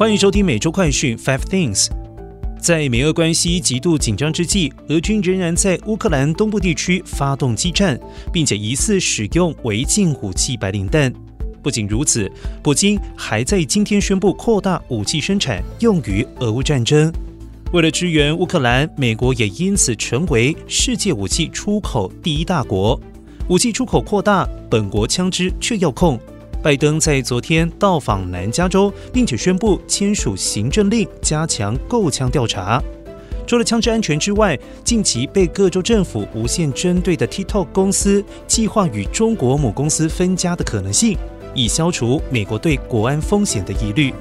欢迎收听每周快讯 Five Things。在美俄关系极度紧张之际，俄军仍然在乌克兰东部地区发动激战，并且疑似使用违禁武器白磷弹。不仅如此，普京还在今天宣布扩大武器生产，用于俄乌战争。为了支援乌克兰，美国也因此成为世界武器出口第一大国。武器出口扩大，本国枪支却要控。拜登在昨天到访南加州，并且宣布签署行政令，加强购枪调查。除了枪支安全之外，近期被各州政府无限针对的 TikTok 公司，计划与中国母公司分家的可能性，以消除美国对国安风险的疑虑。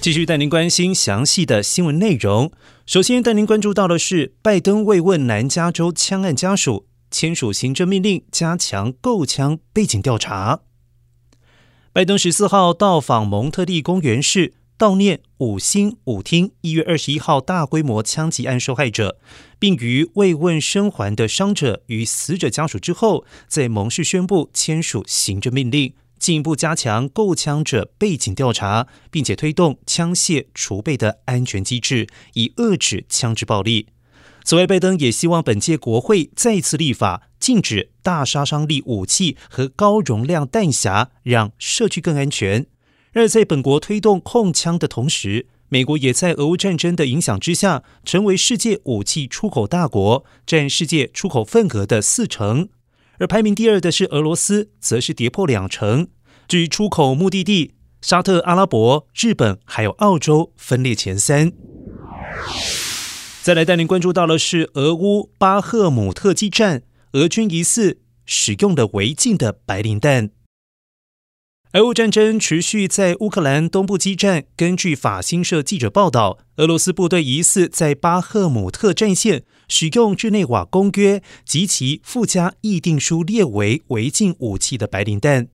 继续带您关心详细的新闻内容。首先带您关注到的是，拜登慰问南加州枪案家属。签署行政命令，加强购枪背景调查。拜登十四号到访蒙特利公园市，悼念五星舞厅一月二十一号大规模枪击案受害者，并于慰问生还的伤者与死者家属之后，在蒙市宣布签署行政命令，进一步加强购枪者背景调查，并且推动枪械储备的安全机制，以遏制枪支暴力。此外，拜登也希望本届国会再次立法禁止大杀伤力武器和高容量弹匣，让社区更安全。然而在本国推动控枪的同时，美国也在俄乌战争的影响之下，成为世界武器出口大国，占世界出口份额的四成。而排名第二的是俄罗斯，则是跌破两成。至于出口目的地，沙特阿拉伯、日本还有澳洲分列前三。再来带您关注到的是俄乌巴赫姆特激战，俄军疑似使用了违禁的白磷弹。俄乌战争持续在乌克兰东部激战。根据法新社记者报道，俄罗斯部队疑似在巴赫姆特战线使用日内瓦公约及其附加议定书列为违禁武器的白磷弹。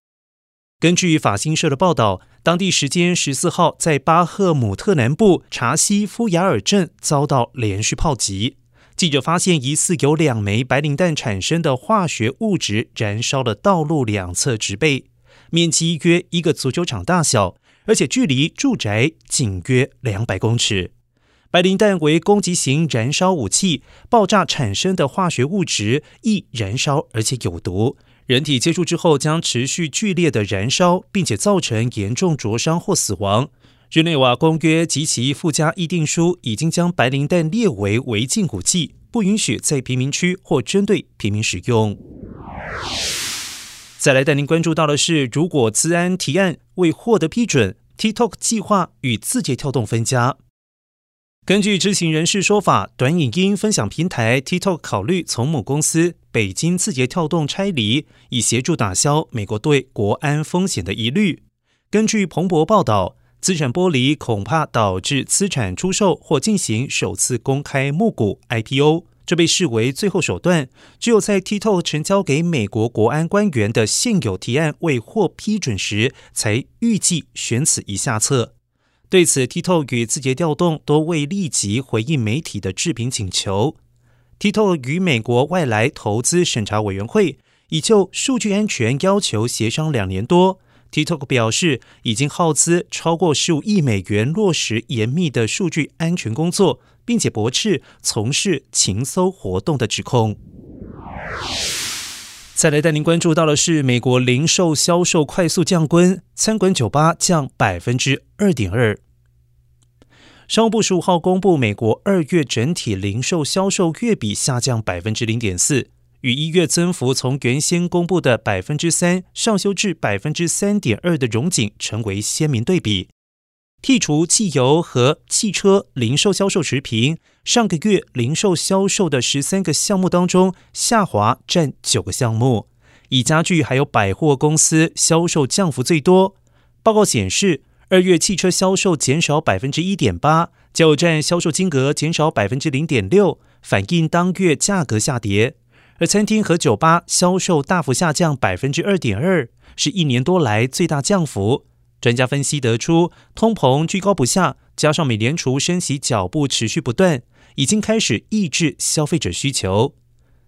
根据法新社的报道。当地时间十四号，在巴赫姆特南部查西夫雅尔镇遭到连续炮击。记者发现，疑似有两枚白磷弹产生的化学物质燃烧了道路两侧植被，面积约一个足球场大小，而且距离住宅仅约两百公尺。白磷弹为攻击型燃烧武器，爆炸产生的化学物质易燃烧，而且有毒。人体接触之后将持续剧烈的燃烧，并且造成严重灼伤或死亡。日内瓦公约及其附加议定书已经将白磷弹列为违禁武器，不允许在贫民区或针对平民使用。再来带您关注到的是，如果资安提案未获得批准，TikTok 计划与字节跳动分家。根据知情人士说法，短影音分享平台 TikTok 考虑从母公司北京字节跳动拆离，以协助打消美国对国安风险的疑虑。根据彭博报道，资产剥离恐怕导致资产出售或进行首次公开募股 IPO，这被视为最后手段。只有在 TikTok 呈交给美国国安官员的现有提案未获批准时，才预计选此一下策。对此，TikTok 与字节调动都未立即回应媒体的置评请求。TikTok 与美国外来投资审查委员会已就数据安全要求协商两年多。TikTok 表示，已经耗资超过十五亿美元落实严密的数据安全工作，并且驳斥从事情搜活动的指控。再来带您关注到的是，美国零售销售快速降温，餐馆酒吧降百分之二点二。商务部十五号公布，美国二月整体零售销售月比下降百分之零点四，与一月增幅从原先公布的百分之三上修至百分之三点二的荣景成为鲜明对比。剔除汽油和汽车零售销售持平，上个月零售销售的十三个项目当中，下滑占九个项目，以家具还有百货公司销售降幅最多。报告显示，二月汽车销售减少百分之一点八，加油站销售金额减少百分之零点六，反映当月价格下跌。而餐厅和酒吧销售大幅下降百分之二点二，是一年多来最大降幅。专家分析得出，通膨居高不下，加上美联储升息脚步持续不断，已经开始抑制消费者需求。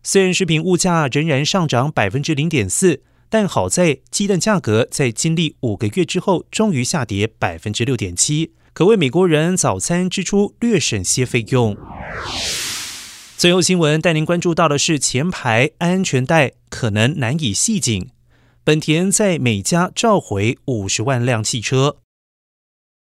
虽然食品物价仍然上涨百分之零点四，但好在鸡蛋价格在经历五个月之后，终于下跌百分之六点七，可为美国人早餐支出略省些费用。最后新闻带您关注到的是前排安全带可能难以系紧，本田在美加召回五十万辆汽车。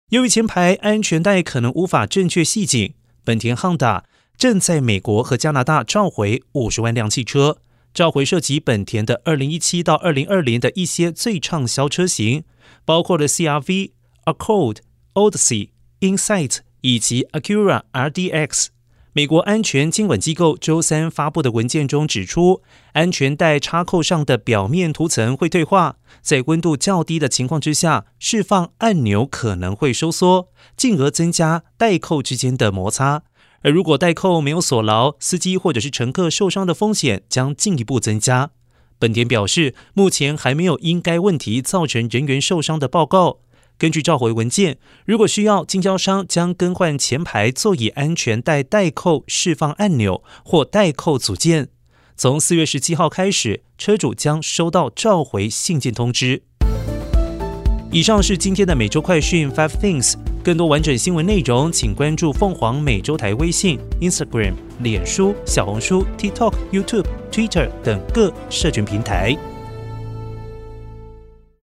由于前排安全带可能无法正确系紧，本田 Honda 正在美国和加拿大召回五十万辆汽车。召回涉及本田的二零一七到二零二零的一些最畅销车型，包括了 CRV、Accord、Odyssey、Insight 以及 Acura RDX。美国安全监管机构周三发布的文件中指出，安全带插扣上的表面涂层会退化，在温度较低的情况之下，释放按钮可能会收缩，进而增加带扣之间的摩擦。而如果带扣没有锁牢，司机或者是乘客受伤的风险将进一步增加。本田表示，目前还没有因该问题造成人员受伤的报告。根据召回文件，如果需要，经销商将更换前排座椅安全带带扣释放按钮或带扣组件。从四月十七号开始，车主将收到召回信件通知。以上是今天的每周快讯 Five Things。更多完整新闻内容，请关注凤凰美洲台微信、Instagram、脸书、小红书、TikTok、YouTube、Twitter 等各社群平台。